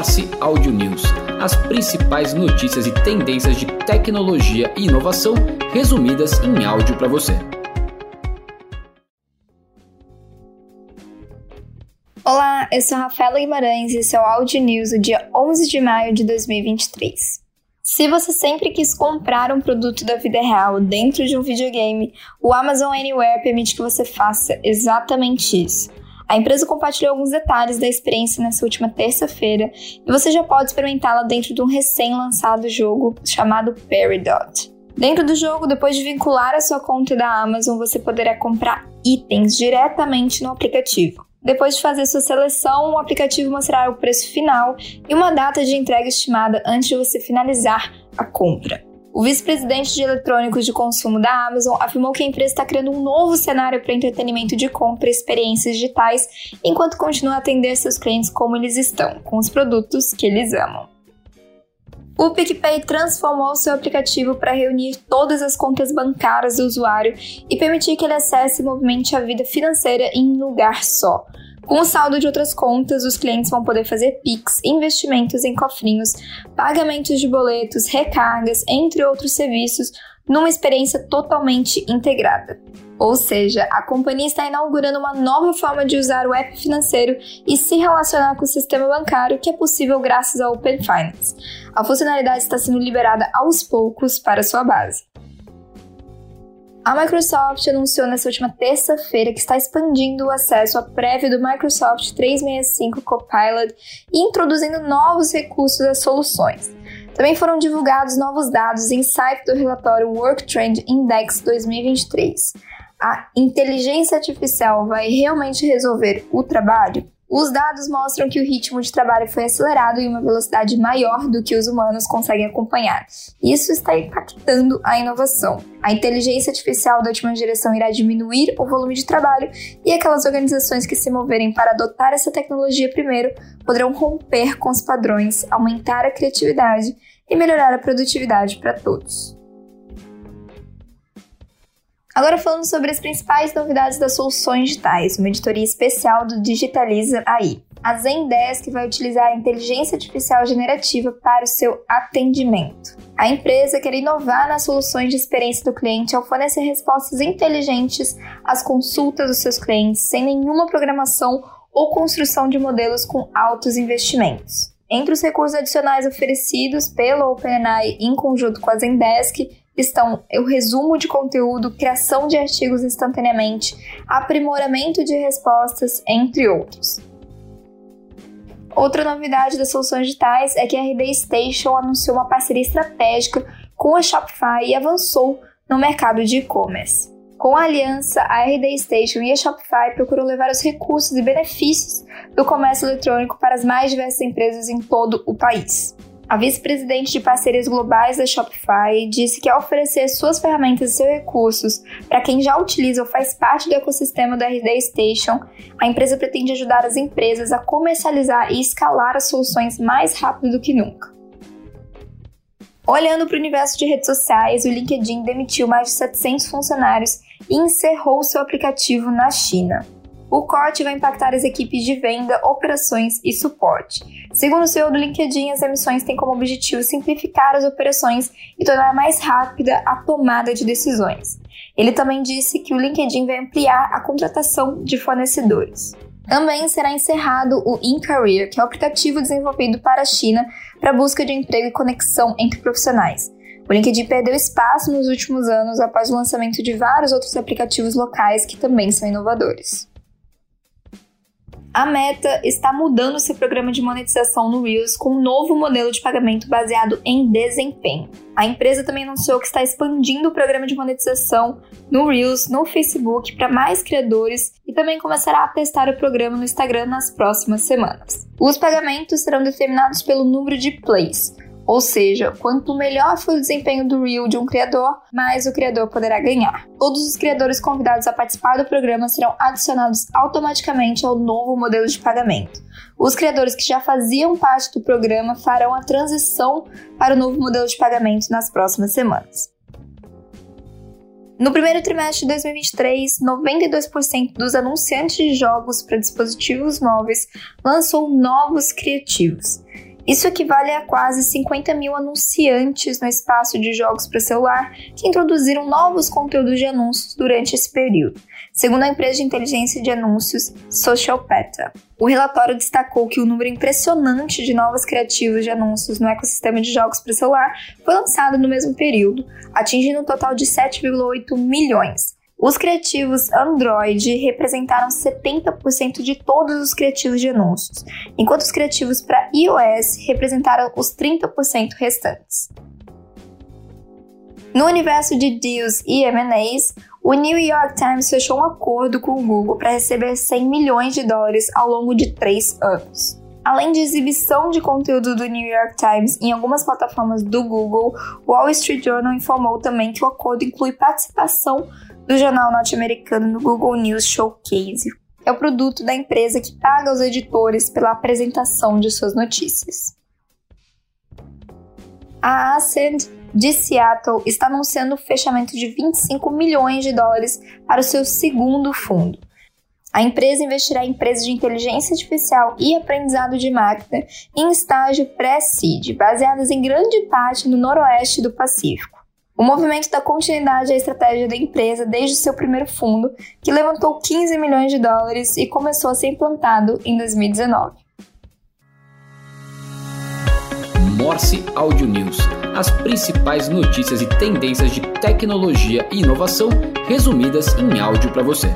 Force Audio News, as principais notícias e tendências de tecnologia e inovação resumidas em áudio para você. Olá, eu sou Rafaela Guimarães e esse é o Audio News do dia 11 de maio de 2023. Se você sempre quis comprar um produto da vida real dentro de um videogame, o Amazon Anywhere permite que você faça exatamente isso. A empresa compartilhou alguns detalhes da experiência nessa última terça-feira e você já pode experimentá-la dentro de um recém-lançado jogo chamado Peridot. Dentro do jogo, depois de vincular a sua conta da Amazon, você poderá comprar itens diretamente no aplicativo. Depois de fazer sua seleção, o aplicativo mostrará o preço final e uma data de entrega estimada antes de você finalizar a compra. O vice-presidente de eletrônicos de consumo da Amazon afirmou que a empresa está criando um novo cenário para entretenimento de compra e experiências digitais, enquanto continua a atender seus clientes como eles estão, com os produtos que eles amam. O PicPay transformou seu aplicativo para reunir todas as contas bancárias do usuário e permitir que ele acesse e movimente a vida financeira em um lugar só. Com o saldo de outras contas, os clientes vão poder fazer PIX, investimentos em cofrinhos, pagamentos de boletos, recargas, entre outros serviços, numa experiência totalmente integrada. Ou seja, a companhia está inaugurando uma nova forma de usar o app financeiro e se relacionar com o sistema bancário que é possível graças ao Open Finance. A funcionalidade está sendo liberada aos poucos para sua base. A Microsoft anunciou nessa última terça-feira que está expandindo o acesso à prévia do Microsoft 365 Copilot e introduzindo novos recursos às soluções. Também foram divulgados novos dados em site do relatório Work Trend Index 2023. A inteligência artificial vai realmente resolver o trabalho? Os dados mostram que o ritmo de trabalho foi acelerado em uma velocidade maior do que os humanos conseguem acompanhar. Isso está impactando a inovação. A inteligência artificial da última geração irá diminuir o volume de trabalho e aquelas organizações que se moverem para adotar essa tecnologia primeiro poderão romper com os padrões, aumentar a criatividade e melhorar a produtividade para todos. Agora falando sobre as principais novidades das soluções digitais, uma editoria especial do Digitaliza AI. A Zendesk vai utilizar a inteligência artificial generativa para o seu atendimento. A empresa quer inovar nas soluções de experiência do cliente ao fornecer respostas inteligentes às consultas dos seus clientes sem nenhuma programação ou construção de modelos com altos investimentos. Entre os recursos adicionais oferecidos pelo OpenAI em conjunto com a Zendesk estão o resumo de conteúdo, criação de artigos instantaneamente, aprimoramento de respostas, entre outros. Outra novidade das soluções digitais é que a RD Station anunciou uma parceria estratégica com a Shopify e avançou no mercado de e-commerce. Com a aliança, a RD Station e a Shopify procuram levar os recursos e benefícios do comércio eletrônico para as mais diversas empresas em todo o país. A vice-presidente de parcerias globais da Shopify disse que ao oferecer suas ferramentas e seus recursos para quem já utiliza ou faz parte do ecossistema da RD Station, a empresa pretende ajudar as empresas a comercializar e escalar as soluções mais rápido do que nunca. Olhando para o universo de redes sociais, o LinkedIn demitiu mais de 700 funcionários e encerrou seu aplicativo na China. O corte vai impactar as equipes de venda, operações e suporte. Segundo o CEO do LinkedIn, as emissões têm como objetivo simplificar as operações e tornar mais rápida a tomada de decisões. Ele também disse que o LinkedIn vai ampliar a contratação de fornecedores. Também será encerrado o InCareer, que é o aplicativo desenvolvido para a China para busca de emprego e conexão entre profissionais. O LinkedIn perdeu espaço nos últimos anos após o lançamento de vários outros aplicativos locais que também são inovadores. A Meta está mudando seu programa de monetização no Reels com um novo modelo de pagamento baseado em desempenho. A empresa também anunciou que está expandindo o programa de monetização no Reels, no Facebook, para mais criadores e também começará a testar o programa no Instagram nas próximas semanas. Os pagamentos serão determinados pelo número de plays. Ou seja, quanto melhor for o desempenho do Reel de um criador, mais o criador poderá ganhar. Todos os criadores convidados a participar do programa serão adicionados automaticamente ao novo modelo de pagamento. Os criadores que já faziam parte do programa farão a transição para o novo modelo de pagamento nas próximas semanas. No primeiro trimestre de 2023, 92% dos anunciantes de jogos para dispositivos móveis lançou novos criativos. Isso equivale a quase 50 mil anunciantes no espaço de jogos para celular que introduziram novos conteúdos de anúncios durante esse período, segundo a empresa de inteligência de anúncios Socialpeta. O relatório destacou que o número impressionante de novos criativos de anúncios no ecossistema de jogos para celular foi lançado no mesmo período, atingindo um total de 7,8 milhões, os criativos Android representaram 70% de todos os criativos de anúncios, enquanto os criativos para iOS representaram os 30% restantes. No universo de deals e M&As, o New York Times fechou um acordo com o Google para receber 100 milhões de dólares ao longo de três anos. Além de exibição de conteúdo do New York Times em algumas plataformas do Google, o Wall Street Journal informou também que o acordo inclui participação do jornal norte-americano no Google News Showcase. É o produto da empresa que paga os editores pela apresentação de suas notícias. A Ascend de Seattle está anunciando o fechamento de 25 milhões de dólares para o seu segundo fundo. A empresa investirá em empresas de inteligência artificial e aprendizado de máquina em estágio pré-seed, baseadas em grande parte no noroeste do Pacífico. O movimento dá continuidade à estratégia da empresa desde o seu primeiro fundo, que levantou 15 milhões de dólares e começou a ser implantado em 2019. Morse Audio News. As principais notícias e tendências de tecnologia e inovação resumidas em áudio para você.